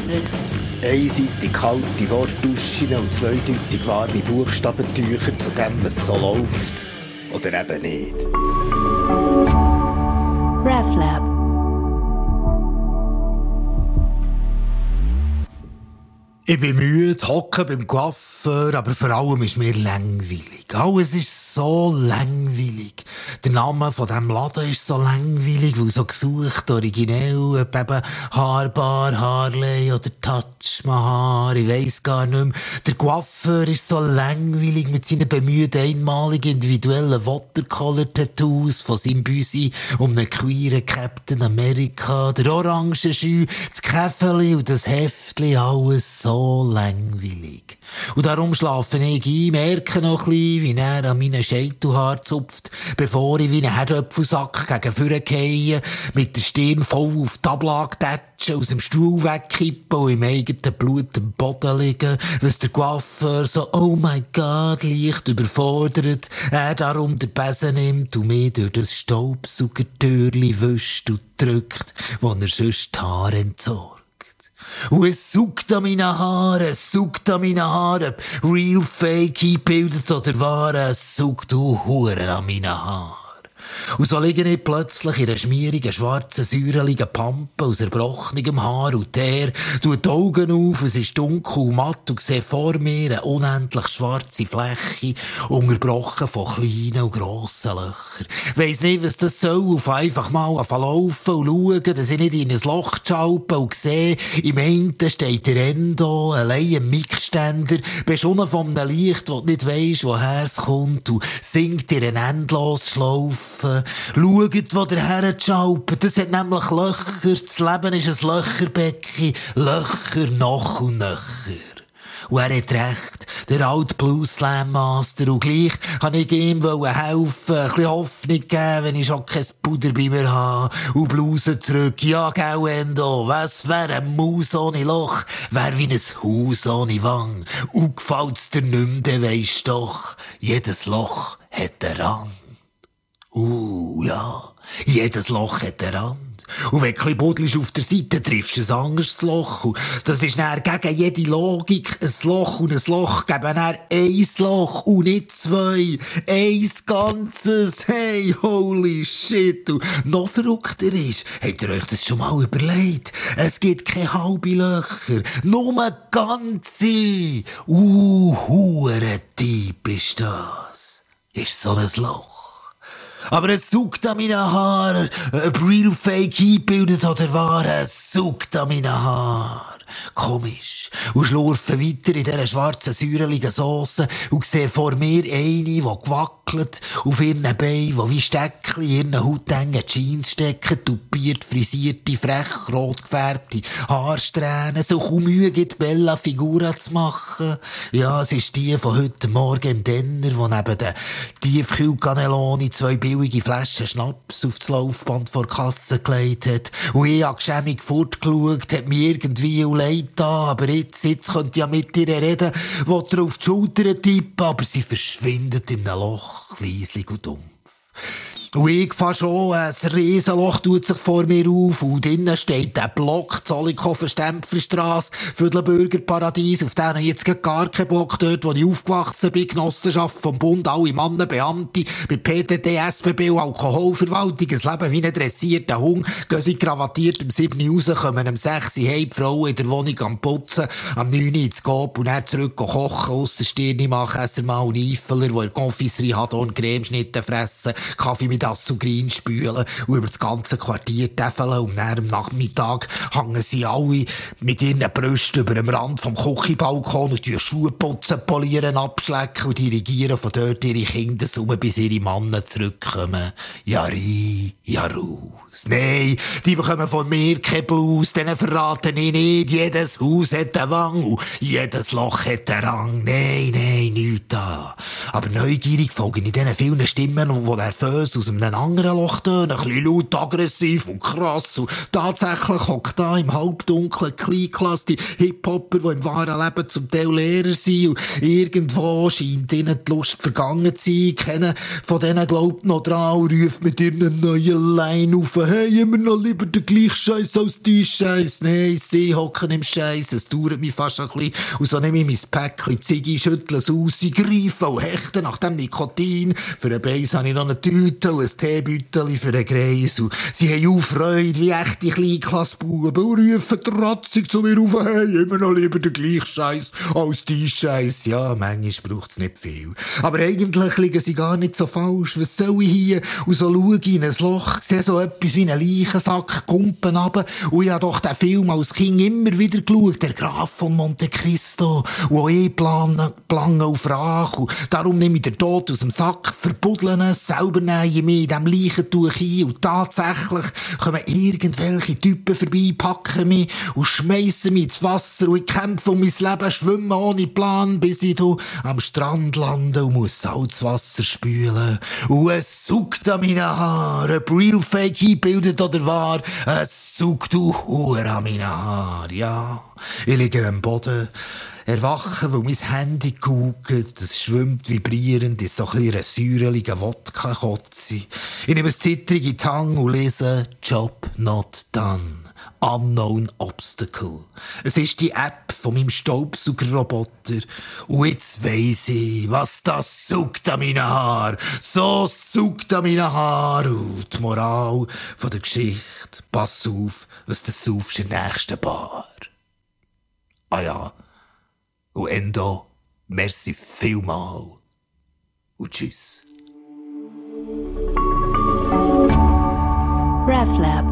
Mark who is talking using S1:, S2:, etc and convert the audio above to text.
S1: vereinzelt.
S2: Einseitig kalte Wortduschen und zweideutig warme Buchstabentücher zu dem, was so läuft. Oder eben nicht.
S1: RefLab.
S3: Ich bin müde, hocke beim Coiffeur, aber vor allem ist mir langweilig. Alles ist so langweilig. Der Name von diesem Laden ist so langweilig, weil so gesucht, originell, eben Haarbar, Harley oder Touch Mahar, ich weiss gar nicht mehr. Der Coiffeur ist so langweilig mit seinen bemühten einmaligen individuellen Watercolor-Tattoos von seinem Büsi um einen queeren Captain America, der Orangenschü, das Käfeli und das Heftli, alles so langweilig. Und darum schlafe ich ein, merke noch ein bisschen, wie er an meinen Scheitelhaar zupft, bevor ich wie einen Herdöpfelsack gegen vorne gehe, mit der Stirn voll auf die Ablage tätschen, aus dem Stuhl wegkippen und im eigenen Blut am Boden liegen, was der Coiffeur so, oh mein Gott, leicht überfordert, er darum den Besen nimmt und mir durch das Staubsaugertürli wischt und drückt, wo er sonst die Haare entsorgt. Und es sucht an meinen Haaren, es sucht an meinen Haaren, real fake eingebildet oder wahr, es sucht du Huren an meinen Haaren. Und so liege ich plötzlich in einer schmierigen, schwarzen, säureligen Pampe aus erbrochenem Haar und Teer, tue die Augen auf, es ist dunkel und matt und sehe vor mir eine unendlich schwarze Fläche, unterbrochen von kleinen und grossen Löchern. Weiss nicht, was das soll, auf einfach mal laufen und schauen, dass ich nicht in ein Loch schalpe und sehe, im einen steht der Endo, allein ein Mikständer, beschonnen von einem Licht, das nicht weisst, woher es kommt, und singt in eine Endlosschlaufe. Schaut, wo der Herr schalpt. Das hat nämlich Löcher. Das Leben ist ein Löcherbecken. Löcher noch und nöcher. Und er hat recht, der alte Blues Slam Master. Und gleich kann ich ihm helfen, ein bisschen Hoffnung geben, wenn ich schon kein Puder bei mir habe. Und Blusen zurück. Ja, gell, Endo. Was wäre ein Maus ohne Loch? Wär wie ein Haus ohne Wang. Und gefällt's dir nicht weisst doch. Jedes Loch hat einen Rang. Uh, ja. Jedes Loch hat einen Rand. Und wenn du buddelst auf der Seite, triffst du ein anderes Loch. Und das ist dann gegen jede Logik. Ein Loch und ein Loch geben dann ein Loch und nicht zwei. Eins Ganzes. Hey, holy shit. Und noch verrückter ist, habt ihr euch das schon mal überlegt? Es gibt keine halbe Löcher. Nur ganze. Uh, hure Typ ist das. Ist so ein Loch. Aber es sucht an meinen Haaren, ob real fake eingebildet oder wahr, es sucht an meinen Haaren. Komisch. Und schlurfe weiter in dieser schwarzen, säureligen Sauce und sehe vor mir eine, die gewackelt, auf ihren Beinen, die wie Steckchen in ihren hautengen Jeans stecken, tupiert, frisierte, frech, rot gefärbte Haarsträhnen, so kaum Mühe gibt, Bella Figura zu machen. Ja, es ist die von heute Morgen im Denner, wo neben den Tiefkühlkaneloni zwei billige Flaschen Schnaps auf das Laufband vor Kasse gelegt hat. Und ich habe geschämig fortgeschaut, hat mir irgendwie leid da, aber jetzt, jetzt könnt ihr ja mit ihr reden, wo ihr auf die Schulter tippen, aber sie verschwindet in einem Loch, leislich und dumpf. Und ich fahre schon, ein Riesenloch tut sich vor mir auf und drinnen steht der Block, Zollikofen, Stempfelstrasse, Viertelbürger Paradies, auf den ich jetzt gar keinen Bock dort, wo ich aufgewachsen bin, Genossenschaft vom Bund, alle Männer, Beamte, bei PTT, SBB und Alkoholverwaltung, ein Leben wie ein dressierter Hund, gehen sie gravatiert um 7 Uhr raus, kommen um 6 Uhr heim, Frauen in der Wohnung am Putzen, am 9 Uhr ins Gop und dann zurück kochen, ausser Stirn machen, essen mal einen Eifeler, der in der Confiserie hat und Cremeschnitte fressen, Kaffee mit das zu Grün spülen und über das ganze Quartier täfeln und dann am Nachmittag hängen sie alle mit ihren Brüsten über dem Rand vom Küchenbalkon und die Schuhe putzen, polieren, abschlecken und dirigieren von dort ihre Kinder bis ihre Männer zurückkommen. Ja rein, raus. Nein, die bekommen von mir keinen Blues, denen verraten ich nicht. Jedes Haus hat einen Wang jedes Loch hat einen Rang. Nein, nein, nichts da. Aber neugierig folgen ich diesen vielen Stimmen, die nervös aus einem anderen Loch tönen. Ein bisschen laut, aggressiv und krass. Und tatsächlich hockt da im halbdunklen Kleinklasse die Hip-Hopper, die im wahren Leben zum Teil Lehrer sind. Und irgendwo scheint ihnen die Lust vergangen zu sein. Keiner von denen glaubt noch dran und ruft mit ihren neuen Line auf rufen, hey, immer noch lieber den gleichen Scheiß als die Scheiß. Nein, sie hocken im Scheiß, es dauert mich fast ein bisschen. Und so nehme ich mein Päckchen, Ziggy, schüttle es aus, sie greifen und hechten nach dem Nikotin. Für einen Beiß habe ich noch eine Tüte und ein Teebüttel für einen Greis. Und sie haben auch Freude, wie echte Kleinklassbuben, und rufen trotzig zu mir auf, hey, immer noch lieber den gleichen Scheiß als die Scheiß. Ja, manchmal braucht es nicht viel. Aber eigentlich liegen sie gar nicht so falsch. Was soll ich hier? Und so schaue ich in ein Loch, sehe so etwas wie einen Leichensack, Kumpen runter. Und ich habe doch den Film als Kind immer wieder geschaut, der Graf von Monte Cristo. Und auch ich plane, plane auf Rache. Und darum nehme ich den Tod aus dem Sack, verbuddeln es, selber nähe ich mich in diesem Leichentuch ein. Und tatsächlich kommen irgendwelche Typen vorbei, packen mich und schmeißen mich ins Wasser. Und ich kämpfe um mein Leben, schwimme ohne Plan, bis ich am Strand lande und muss Salzwasser spülen. Und es sucht an meinen Haaren, real fake eingebildet oder wahr. Es sucht du Huren an meinen Haaren, ja. Ich liege am Boden, erwache, weil mein Handy guckt, es schwimmt vibrierend in so ein säureligen Wodka-Kotze. Ich nehme es zittrig in die Hand und lese Job not done. Unknown Obstacle. Es ist die App von meinem Staubsaugerroboter. Und jetzt weiss ich, was das sucht an meinen Haar. So sucht an meinen Haar. Und die Moral von der Geschichte. Pass auf, was du saufst in der nächsten Bar. Ah ja. Und Endo, merci vielmal. Und tschüss. RefLab